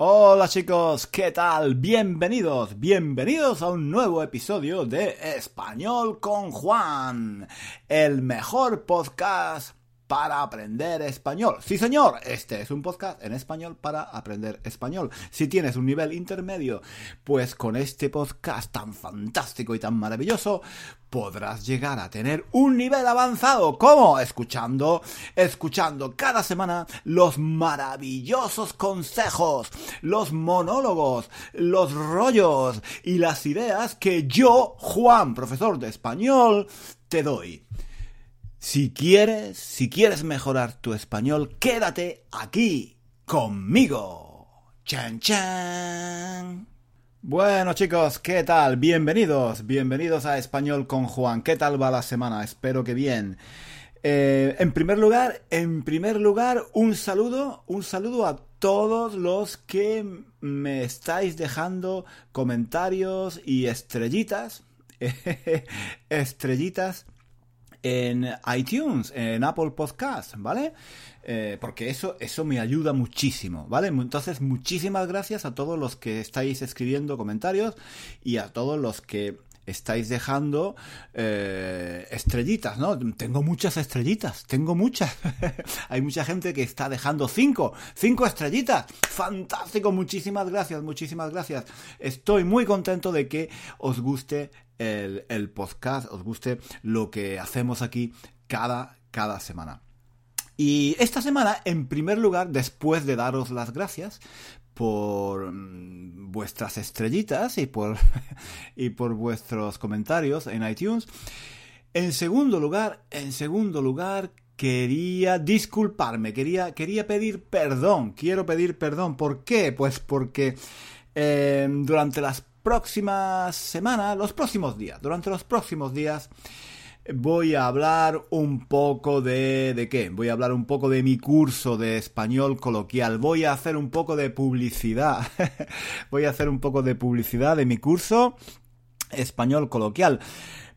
Hola chicos, ¿qué tal? Bienvenidos, bienvenidos a un nuevo episodio de Español con Juan, el mejor podcast para aprender español. Sí, señor, este es un podcast en español para aprender español. Si tienes un nivel intermedio, pues con este podcast tan fantástico y tan maravilloso, podrás llegar a tener un nivel avanzado. ¿Cómo? Escuchando, escuchando cada semana los maravillosos consejos, los monólogos, los rollos y las ideas que yo, Juan, profesor de español, te doy. Si quieres, si quieres mejorar tu español, quédate aquí conmigo. Chan chan. Bueno chicos, ¿qué tal? Bienvenidos, bienvenidos a Español con Juan. ¿Qué tal va la semana? Espero que bien. Eh, en primer lugar, en primer lugar, un saludo, un saludo a todos los que me estáis dejando comentarios y estrellitas, estrellitas en iTunes, en Apple Podcast, ¿vale? Eh, porque eso, eso me ayuda muchísimo, ¿vale? Entonces, muchísimas gracias a todos los que estáis escribiendo comentarios y a todos los que estáis dejando eh, estrellitas, ¿no? Tengo muchas estrellitas, tengo muchas. Hay mucha gente que está dejando cinco, cinco estrellitas. Fantástico, muchísimas gracias, muchísimas gracias. Estoy muy contento de que os guste el, podcast, os guste lo que hacemos aquí cada, cada semana. Y esta semana, en primer lugar, después de daros las gracias por mm, vuestras estrellitas y por, y por vuestros comentarios en iTunes, en segundo lugar, en segundo lugar, quería disculparme, quería, quería pedir perdón, quiero pedir perdón. ¿Por qué? Pues porque eh, durante las próximas semanas, los próximos días, durante los próximos días, voy a hablar un poco de... ¿De qué? Voy a hablar un poco de mi curso de español coloquial. Voy a hacer un poco de publicidad. voy a hacer un poco de publicidad de mi curso español coloquial.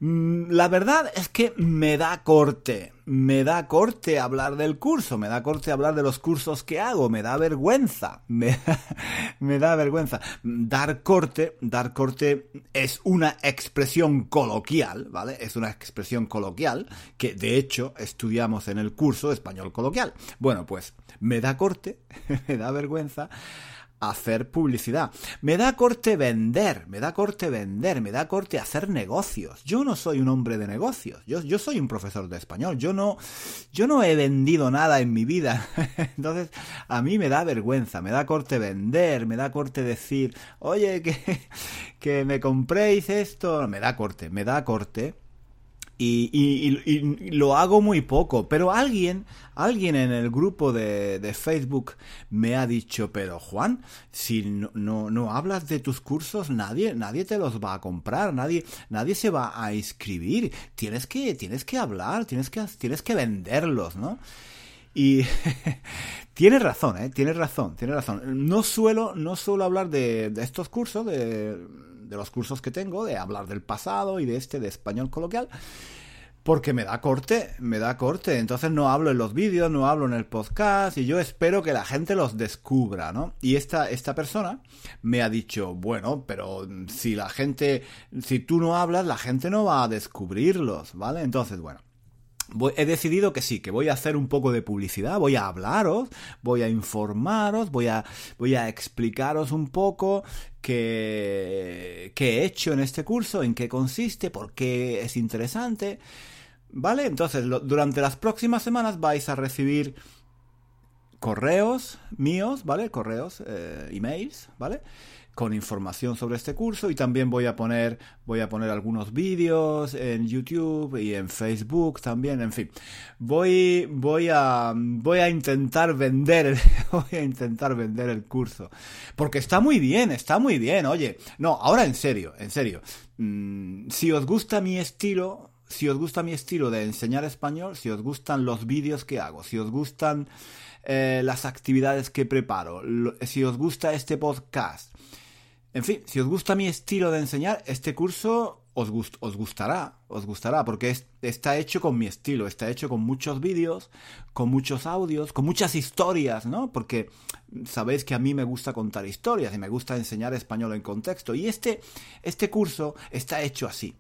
Mm, la verdad es que me da corte, me da corte hablar del curso, me da corte hablar de los cursos que hago, me da vergüenza, me, da vergüenza. Dar corte, dar corte es una expresión coloquial, ¿vale? Es una expresión coloquial que de hecho estudiamos en el curso español coloquial. Bueno, pues me da corte, me da vergüenza hacer publicidad. Me da corte vender, me da corte vender, me da corte hacer negocios. Yo no soy un hombre de negocios, yo, yo soy un profesor de español, yo no, yo no he vendido nada en mi vida. Entonces, a mí me da vergüenza, me da corte vender, me da corte decir, oye, que, que me compréis esto, me da corte, me da corte y, lo hago muy poco, pero alguien, alguien en el grupo de, Facebook me ha dicho, pero Juan, si no, no, hablas de tus cursos, nadie, nadie te los va a comprar, nadie, nadie se va a inscribir, tienes que, tienes que hablar, tienes que, tienes que venderlos, ¿no? Y tienes razón, ¿eh? Tienes razón, tienes razón. No suelo, no suelo hablar de, estos cursos, de de los cursos que tengo, de hablar del pasado y de este de español coloquial, porque me da corte, me da corte. Entonces no hablo en los vídeos, no hablo en el podcast y yo espero que la gente los descubra, ¿no? Y esta, esta persona me ha dicho, bueno, pero si la gente, si tú no hablas, la gente no va a descubrirlos, ¿vale? Entonces, bueno he decidido que sí, que voy a hacer un poco de publicidad, voy a hablaros, voy a informaros, voy a, voy a explicaros un poco qué, qué he hecho en este curso, en qué consiste, por qué es interesante. ¿Vale? Entonces, durante las próximas semanas vais a recibir correos míos, ¿vale? Correos, eh, emails, ¿vale? Con información sobre este curso y también voy a poner voy a poner algunos vídeos en YouTube y en Facebook también, en fin. Voy voy a voy a intentar vender voy a intentar vender el curso porque está muy bien, está muy bien, oye. No, ahora en serio, en serio. Mm, si os gusta mi estilo si os gusta mi estilo de enseñar español, si os gustan los vídeos que hago, si os gustan eh, las actividades que preparo, si os gusta este podcast, en fin, si os gusta mi estilo de enseñar, este curso os, gustará, os gustará, porque está hecho con mi estilo, está hecho con muchos vídeos, con muchos audios, con muchas historias, ¿no? Porque sabéis que a mí me gusta contar historias y me gusta enseñar español en contexto. Y este, este curso está hecho así.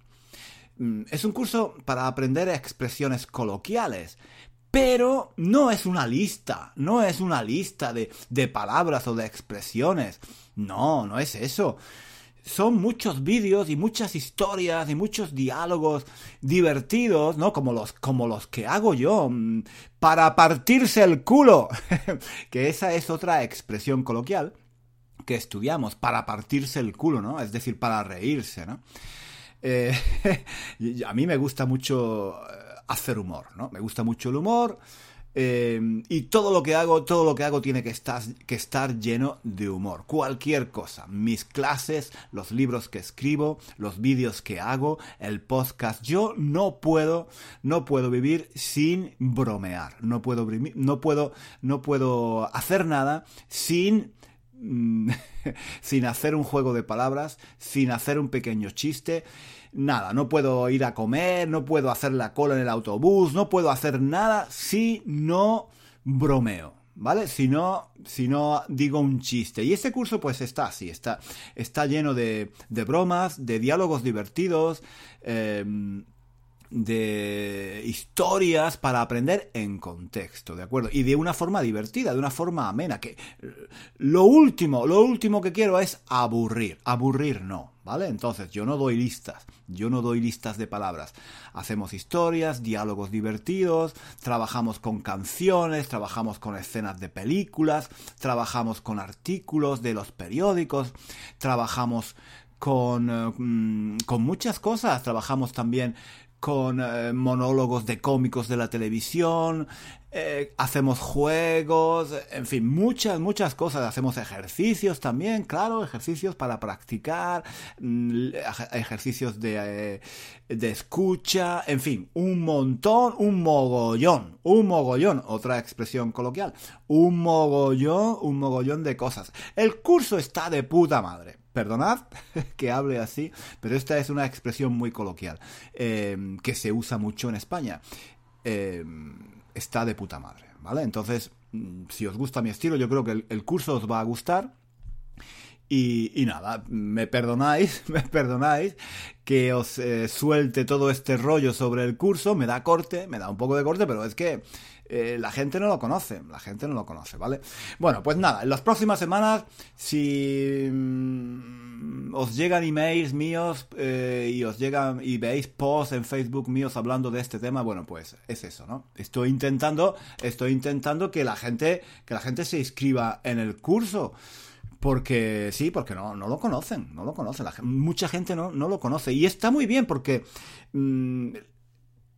Mm, es un curso para aprender expresiones coloquiales, pero no es una lista, no es una lista de, de palabras o de expresiones. No, no es eso son muchos vídeos y muchas historias y muchos diálogos divertidos, ¿no? Como los, como los que hago yo, mm, para partirse el culo. que esa es otra expresión coloquial que estudiamos, para partirse el culo, ¿no? Es decir, para reírse, ¿no? Eh, a mí me gusta mucho eh, hacer humor, ¿no? Me gusta mucho el humor. Em, y todo lo que hago, todo lo que hago tiene que estar, que estar lleno de humor. Cualquier cosa. Mis clases, los libros que escribo, los vídeos que hago, el podcast. Yo no puedo, no puedo vivir sin bromear. No puedo, no puedo, no puedo hacer nada sin mm, sin hacer un juego de palabras, sin hacer un pequeño chiste nada, no puedo ir a comer, no puedo hacer la cola en el autobús, no puedo hacer nada si no bromeo. ¿Vale? Si no, si no digo un chiste. Y este curso pues está así, está, está lleno de, de bromas, de diálogos divertidos, eh, de historias para aprender en contexto, ¿de acuerdo? Y de una forma divertida, de una forma amena, que lo último, lo último que quiero es aburrir, aburrir no, ¿vale? Entonces, yo no doy listas, yo no doy listas de palabras. Hacemos historias, diálogos divertidos, trabajamos con canciones, trabajamos con escenas de películas, trabajamos con artículos de los periódicos, trabajamos con, eh, mm, con muchas cosas. Trabajamos también con eh, monólogos de cómicos de la televisión, eh, hacemos juegos, en fin, muchas, muchas cosas. Hacemos ejercicios también, claro, ejercicios para practicar, mm, ejercicios de, eh, de escucha, en fin, un montón, un mogollón, un mogollón, otra expresión coloquial, un mogollón, un mogollón de cosas. El curso está de puta madre. Perdonad que hable así, pero esta es una expresión muy coloquial eh, que se usa mucho en España. Eh, está de puta madre, ¿vale? Entonces, mm, si os gusta mi estilo, yo creo que el, curso os va a gustar. Y, nada, me perdonáis, me perdonáis que os eh, suelte todo este rollo sobre el curso, me da corte, me da un poco de corte, pero es que eh, la gente no lo conoce, la gente no lo conoce, ¿vale? Bueno, pues nada, en las próximas semanas, si mm, os llegan emails míos eh, y os llegan y veis posts en Facebook míos hablando de este tema, bueno, pues es eso, ¿no? Estoy intentando, estoy intentando que la gente, que la gente se inscriba en el curso. Porque sí, porque no, no lo conocen, no lo conocen. mucha gente no, no lo conoce. Y está muy bien porque mm,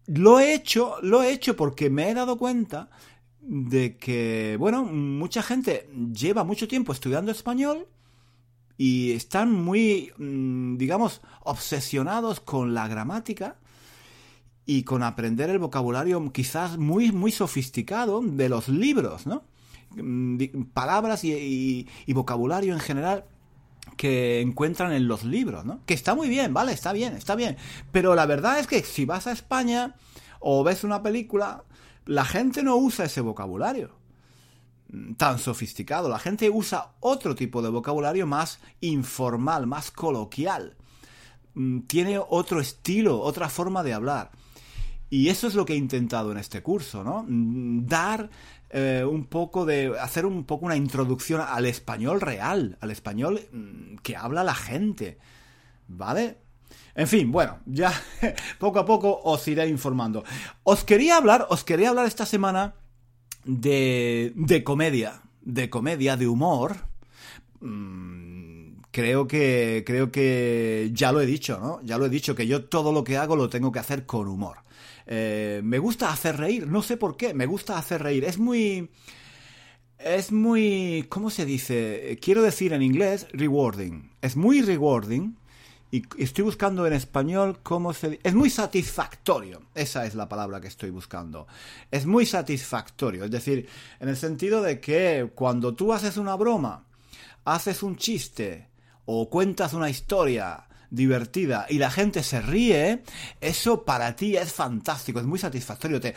lo he hecho, lo he hecho porque me he dado cuenta de que, bueno, mucha gente lleva mucho tiempo estudiando español y están muy, mm, digamos, obsesionados con la gramática y con aprender el vocabulario quizás muy, muy sofisticado de los libros, ¿no? Mm, palabras y vocabulario en general que encuentran en los libros, ¿no? Que está muy bien, ¿vale? Está bien, está bien. Pero la verdad es que si vas a España o ves una película, la gente no usa ese vocabulario tan sofisticado. La gente usa otro tipo de vocabulario más informal, más coloquial. Mm, tiene otro estilo, otra forma de hablar. Y eso es lo que he intentado en este curso, ¿no? Mm, dar eh, un poco de. hacer un poco una introducción al español real, al español mm, que habla la gente. ¿Vale? En fin, bueno, ya poco a poco os iré informando. Os quería hablar, os quería hablar esta semana de, de comedia, de comedia, de humor. Mm, creo que, creo que ya lo he dicho, ¿no? Ya lo he dicho, que yo todo lo que hago lo tengo que hacer con humor. Eh, me gusta hacer reír, no sé por qué, me gusta hacer reír. Es muy... Es muy... ¿Cómo se dice? Quiero decir en inglés, rewarding. Es muy rewarding. Y estoy buscando en español cómo se... Es muy satisfactorio. Esa es la palabra que estoy buscando. Es muy satisfactorio. Es decir, en el sentido de que cuando tú haces una broma, haces un chiste o cuentas una historia divertida y la gente se ríe, eso para ti es fantástico, es muy satisfactorio. Te,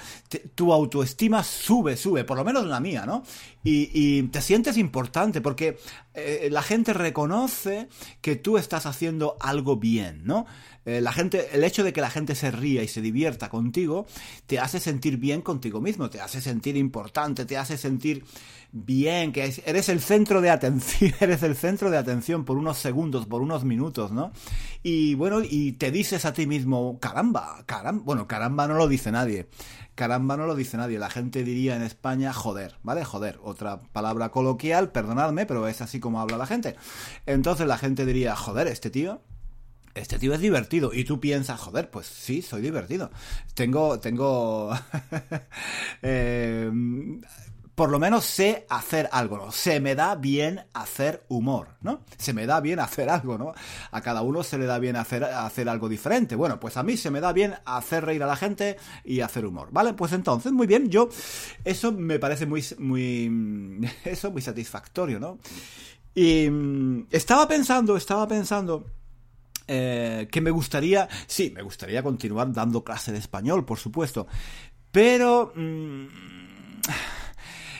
tu autoestima sube, sube, por lo menos la mía, ¿no? Y, te sientes importante porque eh, la gente reconoce que tú estás haciendo algo bien, ¿no? Eh, la gente, el hecho de que la gente se ría y se divierta contigo, te hace sentir bien contigo mismo, te hace sentir importante, te hace sentir bien, que eres el centro de atención, eres el centro de atención por unos segundos, por unos minutos, ¿no? Y bueno, y te dices a ti mismo, caramba, caramba, bueno, caramba no lo dice nadie. Caramba no lo dice nadie. La gente diría en España joder, ¿vale? Joder, otra palabra coloquial, perdonadme, pero es así como habla la gente. Entonces la gente diría, joder, este tío este tío es divertido. Y tú piensas, joder, pues sí, soy divertido. Tengo, tengo, eh, por lo menos sé hacer algo, ¿no? Se me da bien hacer humor, ¿no? Se me da bien hacer algo, ¿no? A cada uno se le da bien hacer, hacer algo diferente. Bueno, pues a mí se me da bien hacer reír a la gente y hacer humor, ¿vale? Pues entonces, muy bien, yo, eso me parece muy, muy, eso muy satisfactorio, ¿no? Y mm, estaba pensando, estaba pensando eh, que me gustaría, sí, me gustaría continuar dando clase de español, por supuesto, pero... Mm,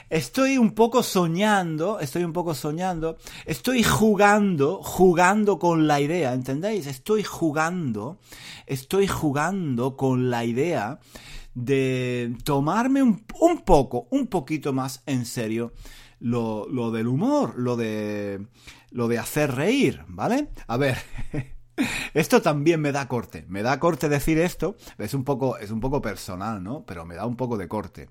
estoy un poco soñando, estoy un poco soñando, estoy jugando, jugando con la idea, ¿entendéis? Estoy jugando, estoy jugando con la idea de tomarme un, un poco, un poquito más en serio lo, lo del humor, lo de, lo de hacer reír, ¿vale? A ver, Esto también me da corte. Me da corte decir esto. Es un poco, es un poco personal, ¿no? Pero me da un poco de corte.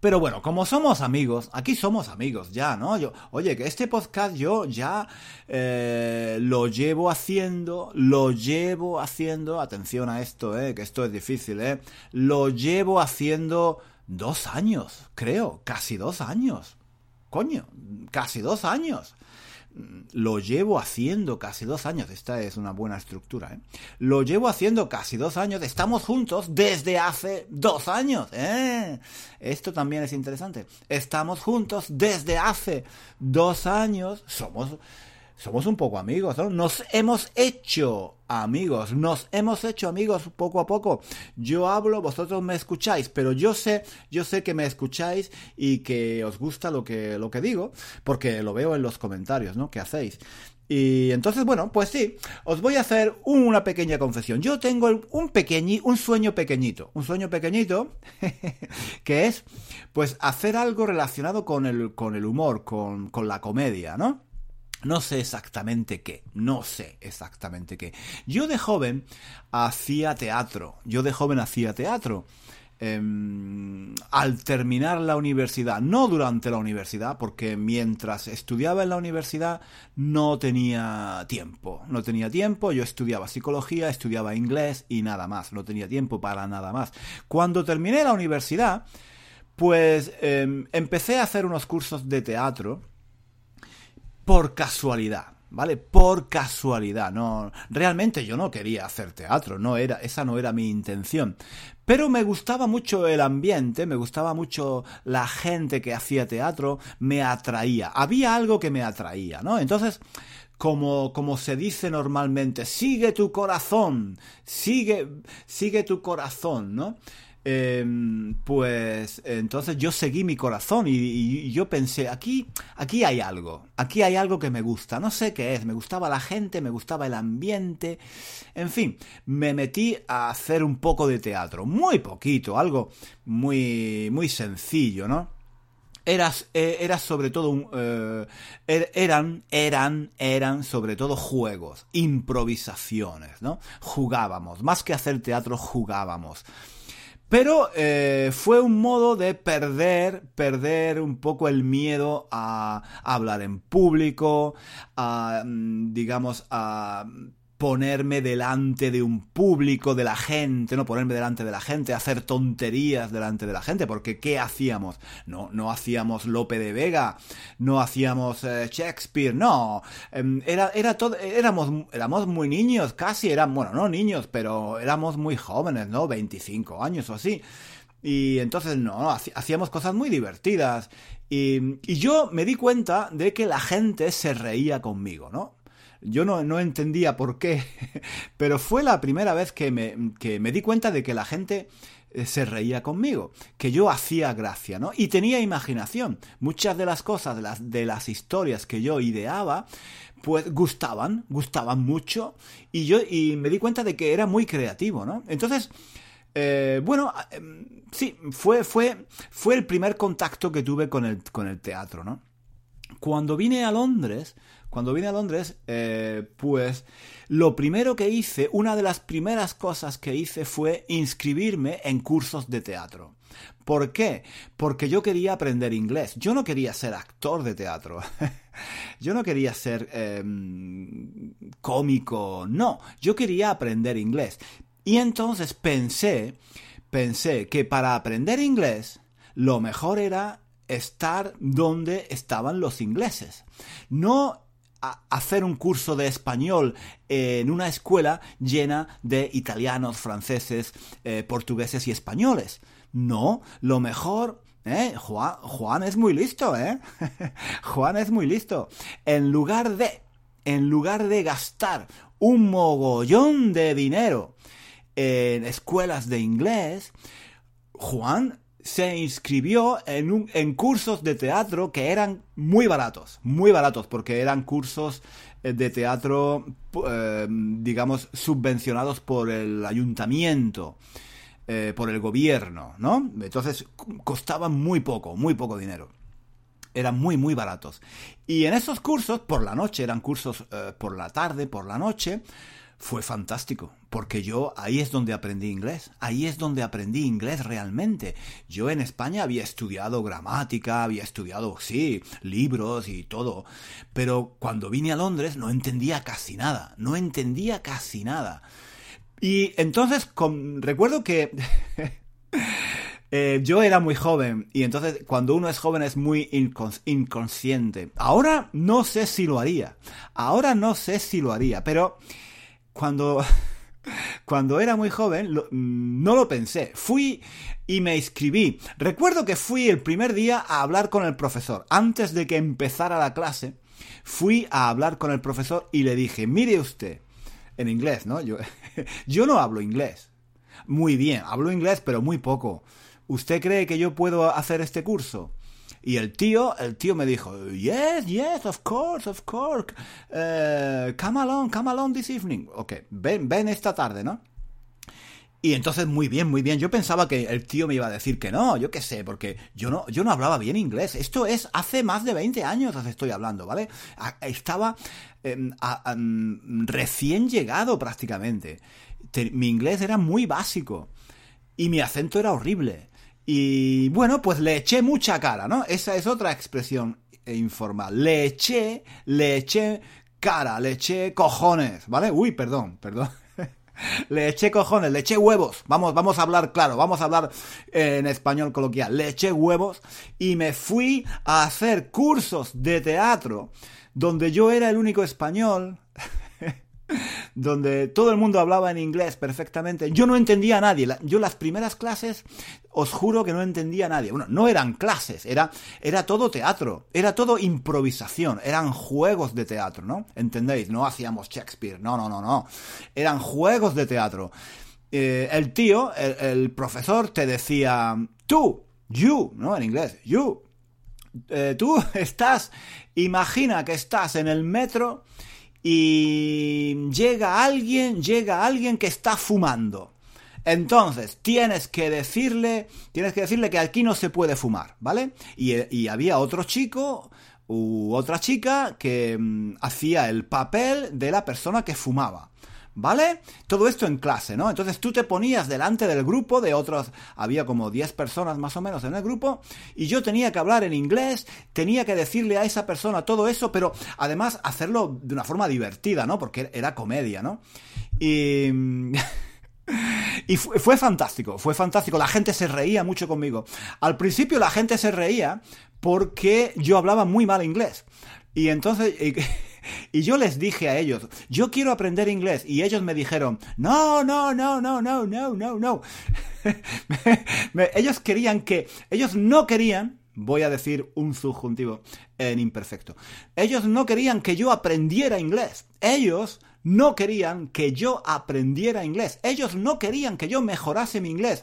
Pero bueno, como somos amigos, aquí somos amigos ya, ¿no? Yo, oye, que este podcast yo ya eh, lo llevo haciendo, lo llevo haciendo, atención a esto, eh, que esto es difícil, eh, lo llevo haciendo dos años, creo, casi dos años. Coño, casi dos años lo llevo haciendo casi dos años. Esta es una buena estructura. ¿eh? Lo llevo haciendo casi dos años. Estamos juntos desde hace dos años. ¿eh? Esto también es interesante. Estamos juntos desde hace dos años. Somos somos un poco amigos, ¿no? Nos hemos hecho amigos, nos hemos hecho amigos poco a poco. Yo hablo, vosotros me escucháis, pero yo sé, yo sé que me escucháis y que os gusta lo que, lo que digo, porque lo veo en los comentarios, ¿no? Que hacéis. Y entonces, bueno, pues sí, os voy a hacer una pequeña confesión. Yo tengo un pequeñi, un sueño pequeñito, un sueño pequeñito, que es, pues, hacer algo relacionado con el, con el humor, con, con la comedia, ¿no? No sé exactamente qué, no sé exactamente qué. Yo de joven hacía teatro, yo de joven hacía teatro. Em, al terminar la universidad, no durante la universidad, porque mientras estudiaba en la universidad no tenía tiempo, no tenía tiempo, yo estudiaba psicología, estudiaba inglés y nada más, no tenía tiempo para nada más. Cuando terminé la universidad, pues em, empecé a hacer unos cursos de teatro, por casualidad. ¿Vale? Por casualidad, no, realmente yo no quería hacer teatro, no era, esa no era mi intención. Pero me gustaba mucho el ambiente, me gustaba mucho la gente que hacía teatro, me atraía. Había algo que me atraía, ¿no? Entonces, como, como se dice normalmente, sigue tu corazón, sigue, sigue tu corazón, ¿no? Em, pues entonces yo seguí mi corazón y, yo pensé, aquí, aquí hay algo, aquí hay algo que me gusta, no sé qué es, me gustaba la gente, me gustaba el ambiente, en fin, me metí a hacer un poco de teatro, muy poquito, algo muy, muy sencillo, ¿no? Eras, eh, era sobre todo un, eh, er, eran, eran, eran sobre todo juegos, improvisaciones, ¿no? Jugábamos, más que hacer teatro, jugábamos. Pero eh, fue un modo de perder, perder un poco el miedo a, hablar en público, a, mm, digamos, a ponerme delante de un público, de la gente, no ponerme delante de la gente, hacer tonterías delante de la gente, porque ¿qué hacíamos? No, no hacíamos Lope de Vega, no hacíamos eh, Shakespeare, no, em, era, era todo, éramos, éramos muy niños, casi, eran, bueno, no niños, pero éramos muy jóvenes, ¿no? 25 años o así. Y entonces no, hacíamos cosas muy divertidas. Y, y yo me di cuenta de que la gente se reía conmigo, ¿no? Yo no, no entendía por qué, pero fue la primera vez que me, que me di cuenta de que la gente eh, se reía conmigo, que yo hacía gracia, ¿no? Y tenía imaginación. Muchas de las cosas, de las, de las historias que yo ideaba, pues gustaban, gustaban mucho, y yo y me di cuenta de que era muy creativo, ¿no? Entonces, eh, bueno, em, sí, fue, fue, fue el primer contacto que tuve con el, con el teatro, ¿no? Cuando vine a Londres, cuando vine a Londres, eh, pues lo primero que hice, una de las primeras cosas que hice fue inscribirme en cursos de teatro. ¿Por qué? Porque yo quería aprender inglés. Yo no quería ser actor de teatro. yo no quería ser em, cómico. No, yo quería aprender inglés. Y entonces pensé, pensé que para aprender inglés, lo mejor era estar donde estaban los ingleses. No hacer un curso de español en una escuela llena de italianos, franceses, eh, portugueses y españoles. No, lo mejor ¿Eh? Juan, Juan, es muy listo, ¿eh? Juan es muy listo. En lugar de, en lugar de gastar un mogollón de dinero en escuelas de inglés, Juan se inscribió en, un, en cursos de teatro que eran muy baratos, muy baratos, porque eran cursos eh, de teatro, eh, digamos, subvencionados por el ayuntamiento, eh, por el gobierno, ¿no? Entonces costaban muy poco, muy poco dinero. Eran muy, muy baratos. Y en esos cursos, por la noche, eran cursos por la tarde, por la noche, fue fantástico, porque yo ahí es donde aprendí inglés, ahí es donde aprendí inglés realmente. Yo en España había estudiado gramática, había estudiado, sí, libros y todo, pero cuando vine a Londres no entendía casi nada, no entendía casi nada. Y entonces recuerdo que eh, yo era muy joven y entonces cuando uno es joven es muy inconsciente. Ahora no sé si lo haría, ahora no sé si lo haría, pero cuando, cuando era muy joven, mm, no lo pensé. Fui y me inscribí. Recuerdo que fui el primer día a hablar con el profesor. Antes de que empezara la clase, fui a hablar con el profesor y le dije, mire usted, en inglés, ¿no? Yo, yo no hablo inglés. Muy bien, hablo inglés, pero muy poco. ¿Usted cree que yo puedo hacer este curso? Y el tío, el tío me dijo, yes, yes, of course, of course, uh, come along, come along this evening. Ok, ven, ven esta tarde, ¿no? Y entonces, muy bien, muy bien. Yo pensaba que el tío me iba a decir que no, yo qué sé, porque yo no, yo no hablaba bien inglés. Esto es hace más de 20 años estoy hablando, ¿vale? Estaba em, recién llegado prácticamente. mi inglés era muy básico. Y mi acento era horrible. Y bueno, pues le eché mucha cara, ¿no? Esa es otra expresión informal. Le eché, le eché cara, le eché cojones, ¿vale? Uy, perdón, perdón. le eché cojones, le eché huevos. Vamos, vamos a hablar claro, vamos a hablar en español coloquial. Le eché huevos y me fui a hacer cursos de teatro donde yo era el único español donde todo el mundo hablaba en inglés perfectamente. Yo no entendía a nadie. Yo las primeras clases, os juro que no entendía a nadie. Bueno, no eran clases, era, era todo teatro, era todo improvisación, eran juegos de teatro, ¿no? ¿Entendéis? No hacíamos Shakespeare, no, no, no, no. Eran juegos de teatro. Eh, el tío, el, profesor, te decía, tú, you, ¿no? En inglés, you. Eh, tú estás, imagina que estás en el metro y llega alguien, llega alguien que está fumando. Entonces, tienes que decirle, tienes que decirle que aquí no se puede fumar, ¿vale? Y, había otro chico u otra chica que mm, hacía el papel de la persona que fumaba. ¿Vale? Todo esto en clase, ¿no? Entonces tú te ponías delante del grupo de otros, había como 10 personas más o menos en el grupo, y yo tenía que hablar en inglés, tenía que decirle a esa persona todo eso, pero además hacerlo de una forma divertida, ¿no? Porque era comedia, ¿no? Y... Y fue, fantástico, fue fantástico. La gente se reía mucho conmigo. Al principio la gente se reía porque yo hablaba muy mal inglés. Y entonces... yo les dije a ellos, yo quiero aprender inglés. Y ellos me dijeron, no, no, no, no, no, no, no, no. ellos querían que, ellos no querían, voy a decir un subjuntivo en imperfecto. Ellos no querían que yo aprendiera inglés. Ellos no querían que yo aprendiera inglés. Ellos no querían que yo mejorase mi inglés.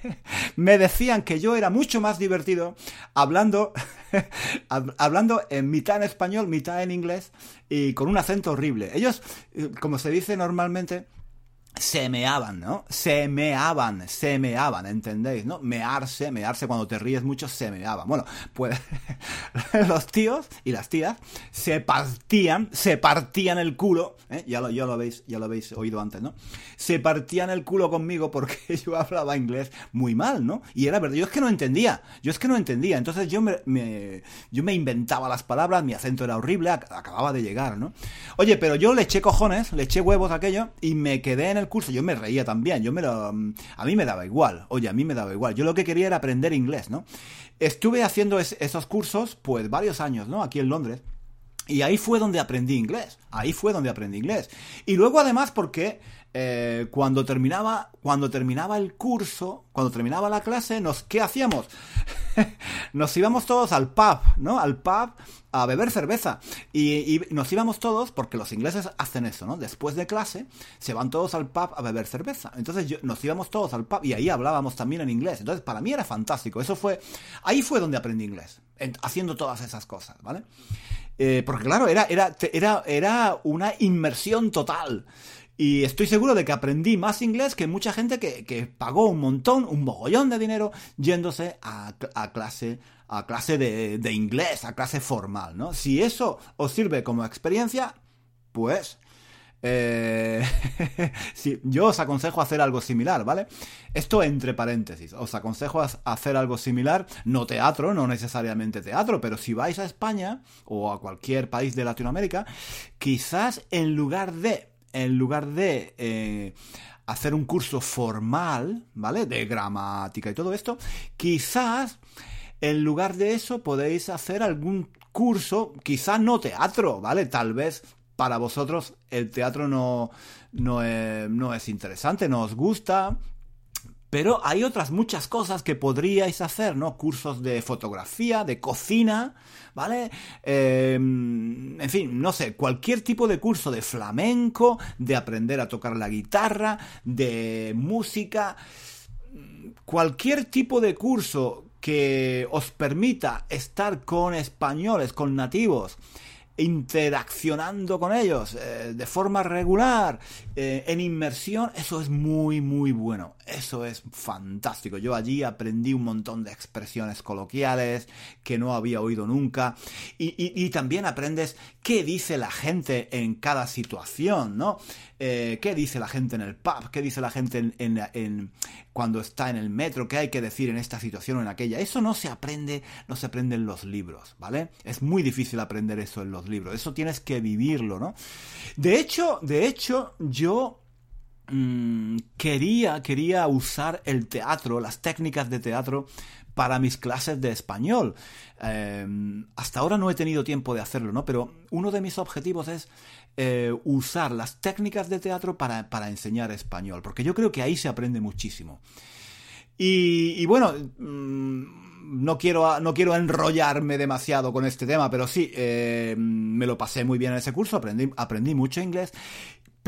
Me decían que yo era mucho más divertido hablando, hablando en mitad en español, mitad en inglés y con un acento horrible. Ellos, eh, como se dice normalmente, semeaban, ¿no? Semeaban, semeaban, ¿entendéis? ¿No? Mearse, mearse cuando te ríes mucho, semeaban. Bueno, pues los tíos y las tías se partían, se partían el culo, ¿eh? ya, lo, ya, lo habéis, ya lo habéis oído antes, ¿no? Se partían el culo conmigo porque yo hablaba inglés muy mal, ¿no? Y era verdad, yo es que no entendía, yo es que no entendía, entonces yo me, yo me inventaba las palabras, mi acento era horrible, acababa de llegar, ¿no? Oye, pero yo le eché cojones, le eché huevos a aquello y me quedé en el curso, yo me reía también, yo me lo, mm, a mí me daba igual, oye, a mí me daba igual, yo lo que quería era aprender inglés, ¿no? Estuve haciendo esos cursos, pues varios años, ¿no? Aquí en Londres. Y ahí fue donde aprendí inglés. Ahí fue donde aprendí inglés. Y luego además porque eh, cuando terminaba cuando terminaba el curso, cuando terminaba la clase, nos ¿qué hacíamos? nos íbamos todos al pub, ¿no? Al pub a beber cerveza. Y, nos íbamos todos, porque los ingleses hacen eso, ¿no? Después de clase, se van todos al pub a beber cerveza. Entonces nos íbamos todos al pub y ahí hablábamos también en inglés. Entonces para mí era fantástico. Eso fue, ahí fue donde aprendí inglés, haciendo todas esas cosas, ¿vale? Eh, porque claro, era, era, era, era una inmersión total. Y estoy seguro de que aprendí más inglés que mucha gente que, pagó un montón, un mogollón de dinero yéndose a, clase a clase de, inglés, a clase formal, ¿no? Si eso os sirve como experiencia, pues eh, yo os aconsejo hacer algo similar, ¿vale? Esto entre paréntesis, os aconsejo hacer algo similar, no teatro, no necesariamente teatro, pero si vais a España o a cualquier país de Latinoamérica, quizás en lugar de en lugar de eh, hacer un curso formal, ¿vale? De gramática y todo esto, quizás en lugar de eso podéis hacer algún curso, quizás no teatro, ¿vale? Tal vez para vosotros el teatro no, no, es, no es interesante, no os gusta, pero hay otras muchas cosas que podríais hacer, ¿no? Cursos de fotografía, de cocina, ¿vale? Em, en fin, no sé, cualquier tipo de curso de flamenco, de aprender a tocar la guitarra, de música, cualquier tipo de curso que os permita estar con españoles, con nativos, interaccionando con ellos eh, de forma regular, eh, en inmersión, eso es muy, muy bueno. Eso es fantástico. Yo allí aprendí un montón de expresiones coloquiales que no había oído nunca. Y, también aprendes qué dice la gente en cada situación, ¿no? Eh, qué dice la gente en el pub, qué dice la gente en, cuando está en el metro, qué hay que decir en esta situación o en aquella. Eso no se aprende, no se aprende en los libros, ¿vale? Es muy difícil aprender eso en los libros. Eso tienes que vivirlo, ¿no? De hecho, de hecho, yo Mm, quería, quería usar el teatro, las técnicas de teatro para mis clases de español. Em, hasta ahora no he tenido tiempo de hacerlo, ¿no? Pero uno de mis objetivos es eh, usar las técnicas de teatro para, enseñar español, porque yo creo que ahí se aprende muchísimo. Y, bueno, mm, no quiero, no quiero enrollarme demasiado con este tema, pero sí, eh, me lo pasé muy bien en ese curso, aprendí, aprendí mucho inglés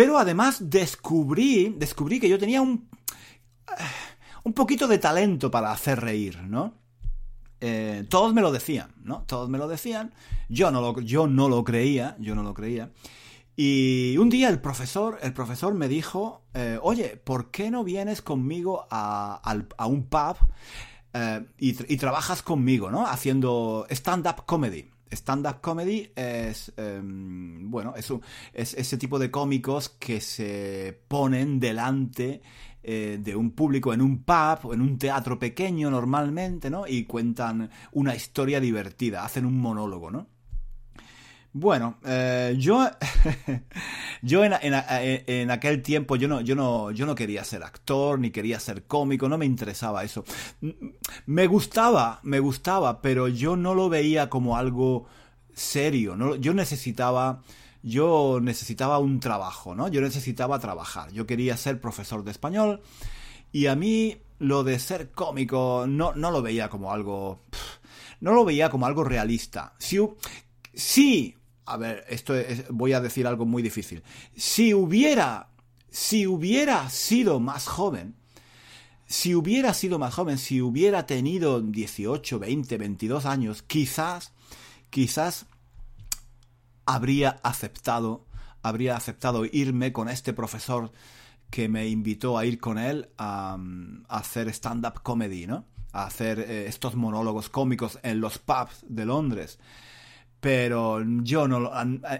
pero además descubrí, descubrí que yo tenía un, un poquito de talento para hacer reír, ¿no? Eh, todos me lo decían, ¿no? Todos me lo decían. Yo no lo, yo no lo creía, yo no lo creía. Y un día el profesor, el profesor me dijo, eh, oye, ¿por qué no vienes conmigo a, un pub eh, y, y, trabajas conmigo, ¿no? Haciendo stand-up comedy stand-up comedy es, em, bueno, es, es, ese tipo de cómicos que se ponen delante eh, de un público en un pub o en un teatro pequeño normalmente, ¿no? Y cuentan una historia divertida, hacen un monólogo, ¿no? Bueno, eh, yo, yo en, en, aquel tiempo yo no, yo, no, yo no quería ser actor ni quería ser cómico, no me interesaba eso. Me gustaba, me gustaba, pero yo no lo veía como algo serio. ¿no? Yo necesitaba, yo necesitaba un trabajo, ¿no? Yo necesitaba trabajar. Yo quería ser profesor de español y a mí lo de ser cómico no, no lo veía como algo no lo veía como algo realista. Si, si a ver, esto es, voy a decir algo muy difícil. Si hubiera, si hubiera sido más joven, si hubiera sido más joven, si hubiera tenido 18, 20, 22 años, quizás, quizás habría aceptado, habría aceptado irme con este profesor que me invitó a ir con él a, hacer stand-up comedy, ¿no? A hacer eh, estos monólogos cómicos en los pubs de Londres pero yo no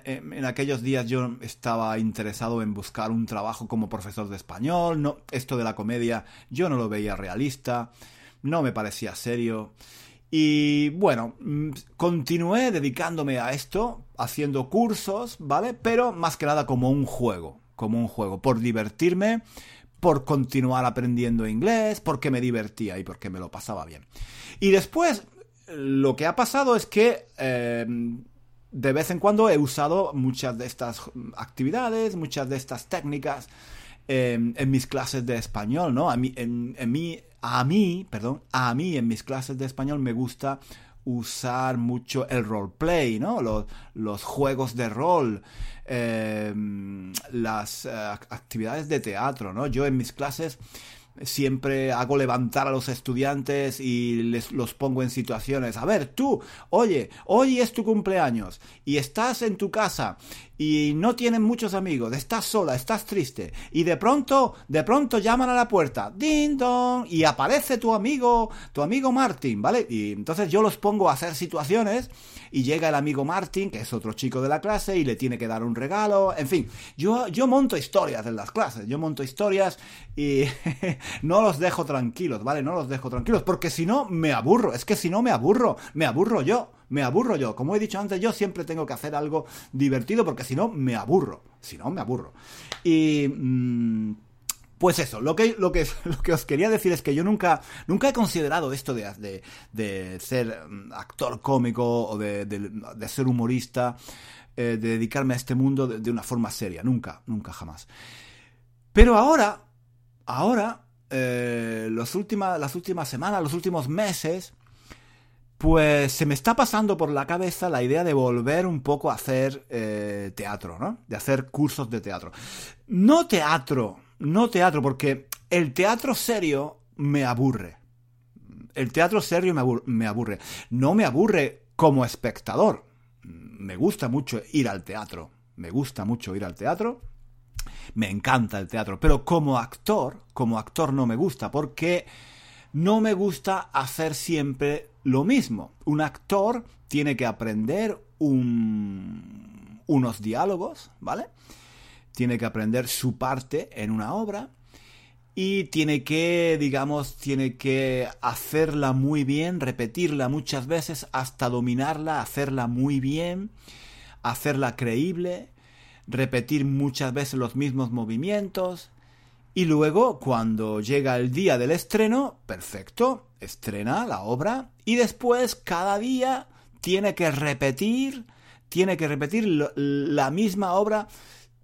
en aquellos días yo estaba interesado en buscar un trabajo como profesor de español no esto de la comedia yo no lo veía realista no me parecía serio. Y bueno mm, continué dedicándome a esto haciendo cursos vale pero más que nada como un juego como un juego por divertirme por continuar aprendiendo inglés porque me divertía y porque me lo pasaba bien. Y después lo que ha pasado es que eh, de vez en cuando he usado muchas de estas actividades, muchas de estas técnicas em, en mis clases de español, ¿no? A mí, en, a mí, perdón, a mí en mis clases de español me gusta usar mucho el roleplay, ¿no? Los, juegos de rol, em, las eh, actividades de teatro, ¿no? Yo en mis clases siempre hago levantar a los estudiantes y les los pongo en situaciones. A ver, tú, oye, hoy es tu cumpleaños y estás en tu casa y no tienes muchos amigos, estás sola, estás triste y de pronto, de pronto llaman a la puerta, ding dong, y aparece tu amigo, tu amigo Martin, ¿vale? Y entonces yo los pongo a hacer situaciones y llega el amigo Martin, que es otro chico de la clase y le tiene que dar un regalo, en fin, yo, yo monto historias en las clases, yo monto historias y no los dejo tranquilos, ¿vale? No los dejo tranquilos, porque si no me aburro, es que si no me aburro, me aburro yo me aburro yo. Como he dicho antes, yo siempre tengo que hacer algo divertido porque si no, me aburro. Si no, me aburro. Y... Mm, pues eso, lo que, lo, que, lo que os quería decir es que yo nunca, nunca he considerado esto de, de, ser mm, actor cómico o de, de ser humorista, eh, de dedicarme a este mundo de, una forma seria. Nunca, nunca jamás. Pero ahora, ahora, eh, las últimas semanas, los últimos meses, pues se me está pasando por la cabeza la idea de volver un poco a hacer eh, teatro, ¿no? De hacer cursos de teatro. No teatro, no teatro, porque el teatro serio me aburre. El teatro serio me, me aburre. No me aburre como espectador. Me gusta mucho ir al teatro. Me gusta mucho ir al teatro. Me encanta el teatro. Pero como actor, como actor no me gusta, porque no me gusta hacer siempre lo mismo. Un actor tiene que aprender unos diálogos, ¿vale? Tiene que aprender su parte en una obra y tiene que, digamos, tiene que hacerla muy bien, repetirla muchas veces hasta dominarla, hacerla muy bien, hacerla creíble, repetir muchas veces los mismos movimientos, y luego, cuando llega el día del estreno, perfecto, estrena la obra y después cada día tiene que repetir, tiene que repetir la misma obra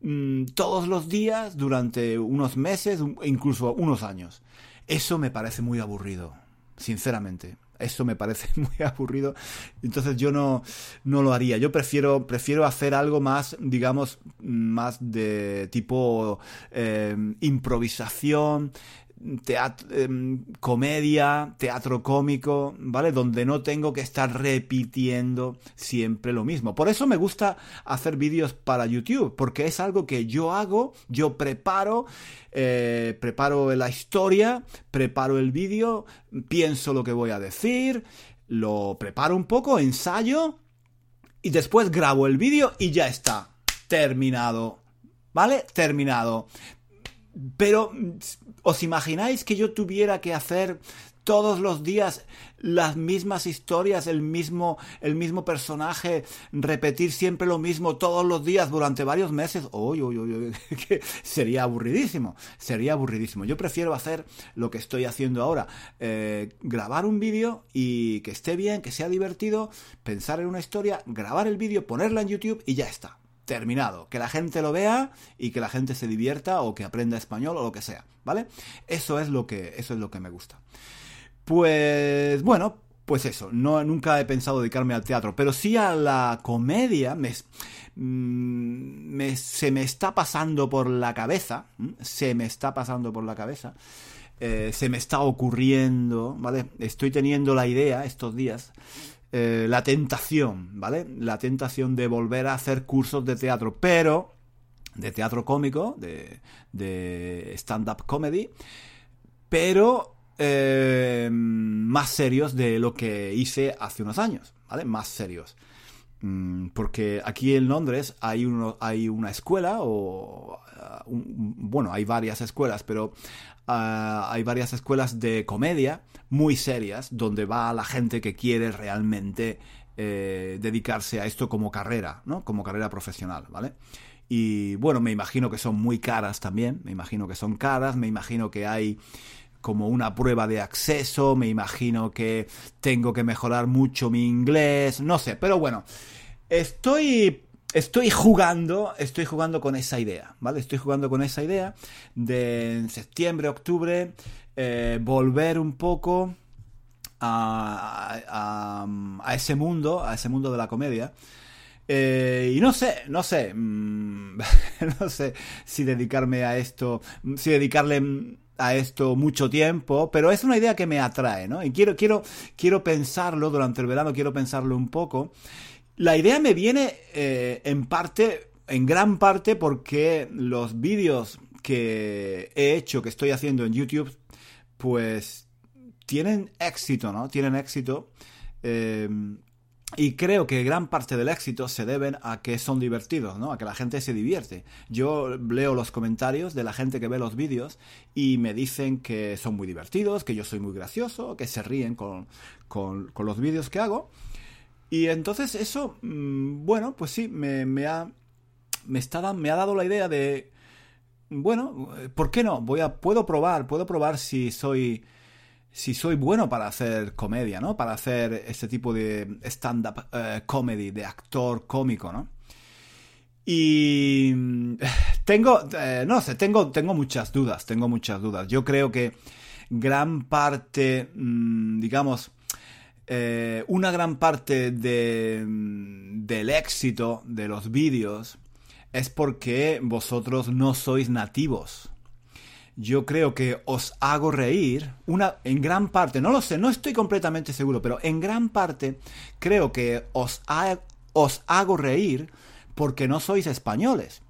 mm, todos los días durante unos meses, incluso unos años. Eso me parece muy aburrido, sinceramente. Eso me parece muy aburrido. Entonces yo no, no lo haría. Yo prefiero, prefiero hacer algo más, digamos, más de tipo eh, improvisación, em, comedia, teatro cómico, ¿vale? Donde no tengo que estar repitiendo siempre lo mismo. Por eso me gusta hacer vídeos para YouTube, porque es algo que yo hago, yo preparo, eh, preparo la historia, preparo el vídeo, pienso lo que voy a decir, lo preparo un poco, ensayo y después grabo el vídeo y ya está, terminado. ¿Vale? Terminado. Pero, ¿os imagináis que yo tuviera que hacer todos los días las mismas historias, el mismo, el mismo personaje, repetir siempre lo mismo todos los días durante varios meses? Uy, uy, uy, sería aburridísimo, sería aburridísimo. Yo prefiero hacer lo que estoy haciendo ahora, eh, grabar un vídeo y que esté bien, que sea divertido, pensar en una historia, grabar el vídeo, ponerla en YouTube y ya está terminado. Que la gente lo vea y que la gente se divierta o que aprenda español o lo que sea, ¿vale? Eso es lo que, eso es lo que me gusta. Pues bueno, pues eso, no, nunca he pensado dedicarme al teatro, pero sí a la comedia, me, mm, se me está pasando por la cabeza, se me está pasando por la cabeza, eh, se me está ocurriendo, ¿vale? Estoy teniendo la idea estos días, eh, la tentación, ¿vale? La tentación de volver a hacer cursos de teatro, pero de teatro cómico, de, de stand-up comedy, pero eh, más serios de lo que hice hace unos años, ¿vale? Más serios. Mm, porque aquí en Londres hay, uno, hay una escuela, o uh, bueno, hay varias escuelas, pero uh, hay varias escuelas de comedia muy serias, donde va la gente que quiere realmente eh, dedicarse a esto como carrera, ¿no? Como carrera profesional, ¿vale? Y bueno, me imagino que son muy caras también, me imagino que son caras, me imagino que hay como una prueba de acceso, me imagino que tengo que mejorar mucho mi inglés, no sé, pero bueno, estoy estoy jugando, estoy jugando con esa idea, ¿vale? Estoy jugando con esa idea de en septiembre, octubre, eh, volver un poco a, a, ese mundo, a ese mundo de la comedia. Eh, y no sé, no sé, mm, no sé si dedicarme a esto, si dedicarle a esto mucho tiempo, pero es una idea que me atrae, ¿no? Y quiero, quiero, quiero pensarlo durante el verano, quiero pensarlo un poco. La idea me viene eh, en parte, en gran parte, porque los vídeos que he hecho, que estoy haciendo en YouTube, pues tienen éxito, ¿no? Tienen éxito. Eh, y creo que gran parte del éxito se deben a que son divertidos, ¿no? A que la gente se divierte. Yo leo los comentarios de la gente que ve los vídeos y me dicen que son muy divertidos, que yo soy muy gracioso, que se ríen con, con, los vídeos que hago. Y entonces eso, mm, bueno, pues sí, me, me ha, me, me ha dado la idea de, bueno, ¿por qué no? Voy a, puedo probar, puedo probar si soy si soy bueno para hacer comedia, ¿no? Para hacer este tipo de stand-up eh, comedy, de actor cómico, ¿no? Y tengo, eh, no sé, tengo, tengo muchas dudas, tengo muchas dudas. Yo creo que gran parte, mm, digamos, eh, una gran parte mm, del éxito de los vídeos es porque vosotros no sois nativos yo creo que os hago reír, una, en gran parte, no lo sé, no estoy completamente seguro, pero en gran parte creo que os, os hago reír porque no sois españoles.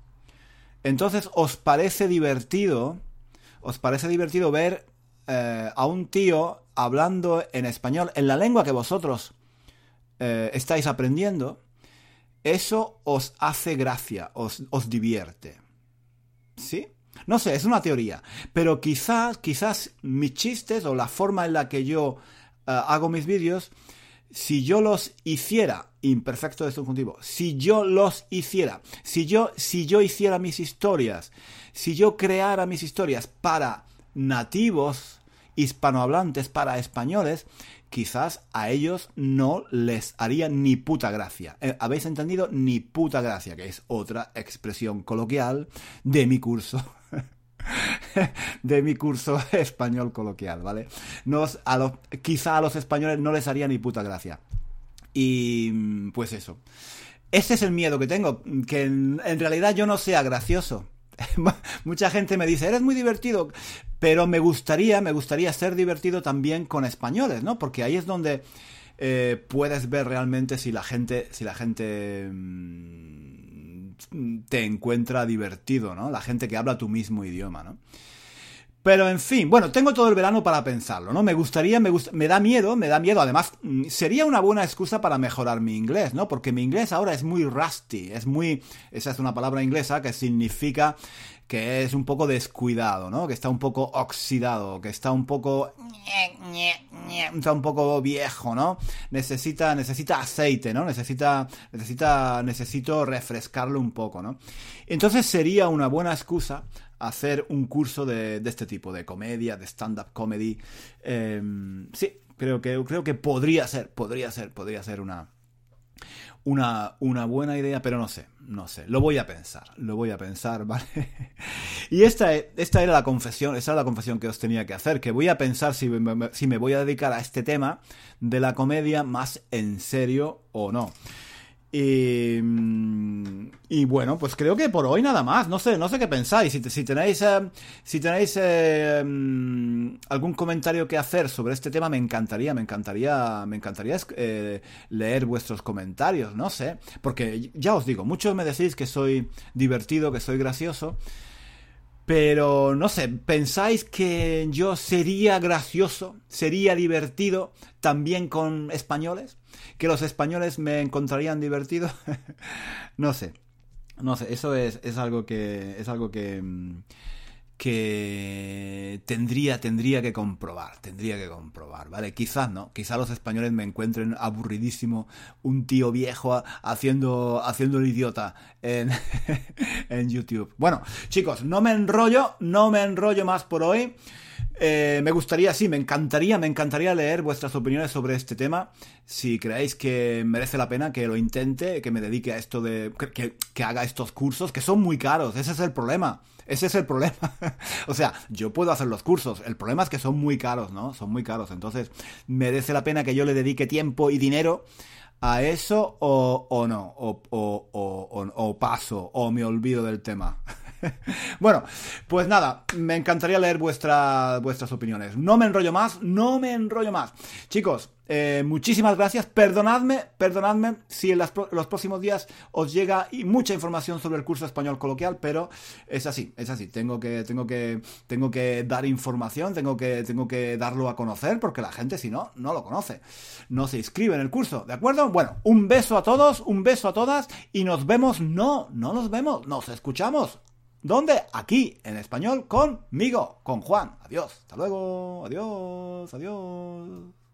Entonces, ¿os parece divertido? ¿Os parece divertido ver eh, a un tío hablando en español, en la lengua que vosotros eh, estáis aprendiendo? Eso os hace gracia, os, os divierte. ¿Sí? No sé, es una teoría. Pero quizás, quizás mis chistes o la forma en la que yo eh, hago mis vídeos, si yo los hiciera, imperfecto de subjuntivo, si yo los hiciera, si yo, si yo hiciera mis historias, si yo creara mis historias para nativos hispanohablantes, para españoles, quizás a ellos no les haría ni puta gracia. Eh, ¿Habéis entendido? Ni puta gracia, que es otra expresión coloquial de mi curso de mi curso español coloquial, ¿vale? Nos, a los, quizá a los españoles no les haría ni puta gracia. Y pues eso. Este es el miedo que tengo, que en, realidad yo no sea gracioso. Mucha gente me dice, eres muy divertido, pero me gustaría, me gustaría ser divertido también con españoles, ¿no? Porque ahí es donde eh, puedes ver realmente si la gente, si la gente mm, te encuentra divertido, ¿no? La gente que habla tu mismo idioma, ¿no? Pero en fin, bueno, tengo todo el verano para pensarlo, ¿no? Me gustaría, me, me da miedo, me da miedo. Además, mm, sería una buena excusa para mejorar mi inglés, ¿no? Porque mi inglés ahora es muy rusty, es muy... Esa es una palabra inglesa que significa que es un poco descuidado, ¿no? Que está un poco oxidado, que está un poco está un poco viejo, ¿no? Necesita necesita aceite, ¿no? Necesita necesita necesito refrescarlo un poco, ¿no? Entonces sería una buena excusa hacer un curso de, este tipo, de comedia, de stand-up comedy. Em, sí, creo que, creo que podría ser, podría ser, podría ser una, una, una buena idea, pero no sé, no sé, lo voy a pensar, lo voy a pensar, ¿vale? y esta, esta era la confesión, esa era la confesión que os tenía que hacer, que voy a pensar si si me voy a dedicar a este tema de la comedia más en serio o no. Y, y, bueno, pues creo que por hoy nada más. No sé, no sé qué pensáis. Si, tenéis, si tenéis eh, mm, algún comentario que hacer sobre este tema, me encantaría, me encantaría, me encantaría eh, leer vuestros comentarios. No sé, porque ya os digo, muchos me decís que soy divertido, que soy gracioso. Pero no sé, ¿pensáis que yo sería gracioso, sería divertido también con españoles? ¿Que los españoles me encontrarían divertido? no sé. No sé, eso es, es algo que. es algo que. Mm, que tendría, tendría que comprobar, tendría que comprobar, ¿vale? Quizás no, quizás los españoles me encuentren aburridísimo un tío viejo haciendo, haciendo el idiota en, en YouTube. Bueno, chicos, no me enrollo, no me enrollo más por hoy. Eh, me gustaría, sí, me encantaría, me encantaría leer vuestras opiniones sobre este tema. Si creéis que merece la pena que lo intente, que me dedique a esto de. que, que haga estos cursos, que son muy caros, ese es el problema. Ese es el problema. o sea, yo puedo hacer los cursos. El problema es que son muy caros, ¿no? Son muy caros. Entonces, merece la pena que yo le dedique tiempo y dinero a eso o, o no. O, o, o, o paso o me olvido del tema. bueno, pues nada, me encantaría leer vuestra, vuestras opiniones. No me enrollo más, no me enrollo más. Chicos, eh, muchísimas gracias. Perdonadme, perdonadme si en los próximos días os llega mucha información sobre el curso español coloquial, pero es así, es así. Tengo que, tengo que, tengo que dar información, tengo que, tengo que darlo a conocer, porque la gente, si no, no lo conoce. No se inscribe en el curso, ¿de acuerdo? Bueno, un beso a todos, un beso a todas, y nos vemos, no, no nos vemos, nos escuchamos. ¿Dónde? Aquí, en español, conmigo, con Juan. Adiós, hasta luego, adiós, adiós.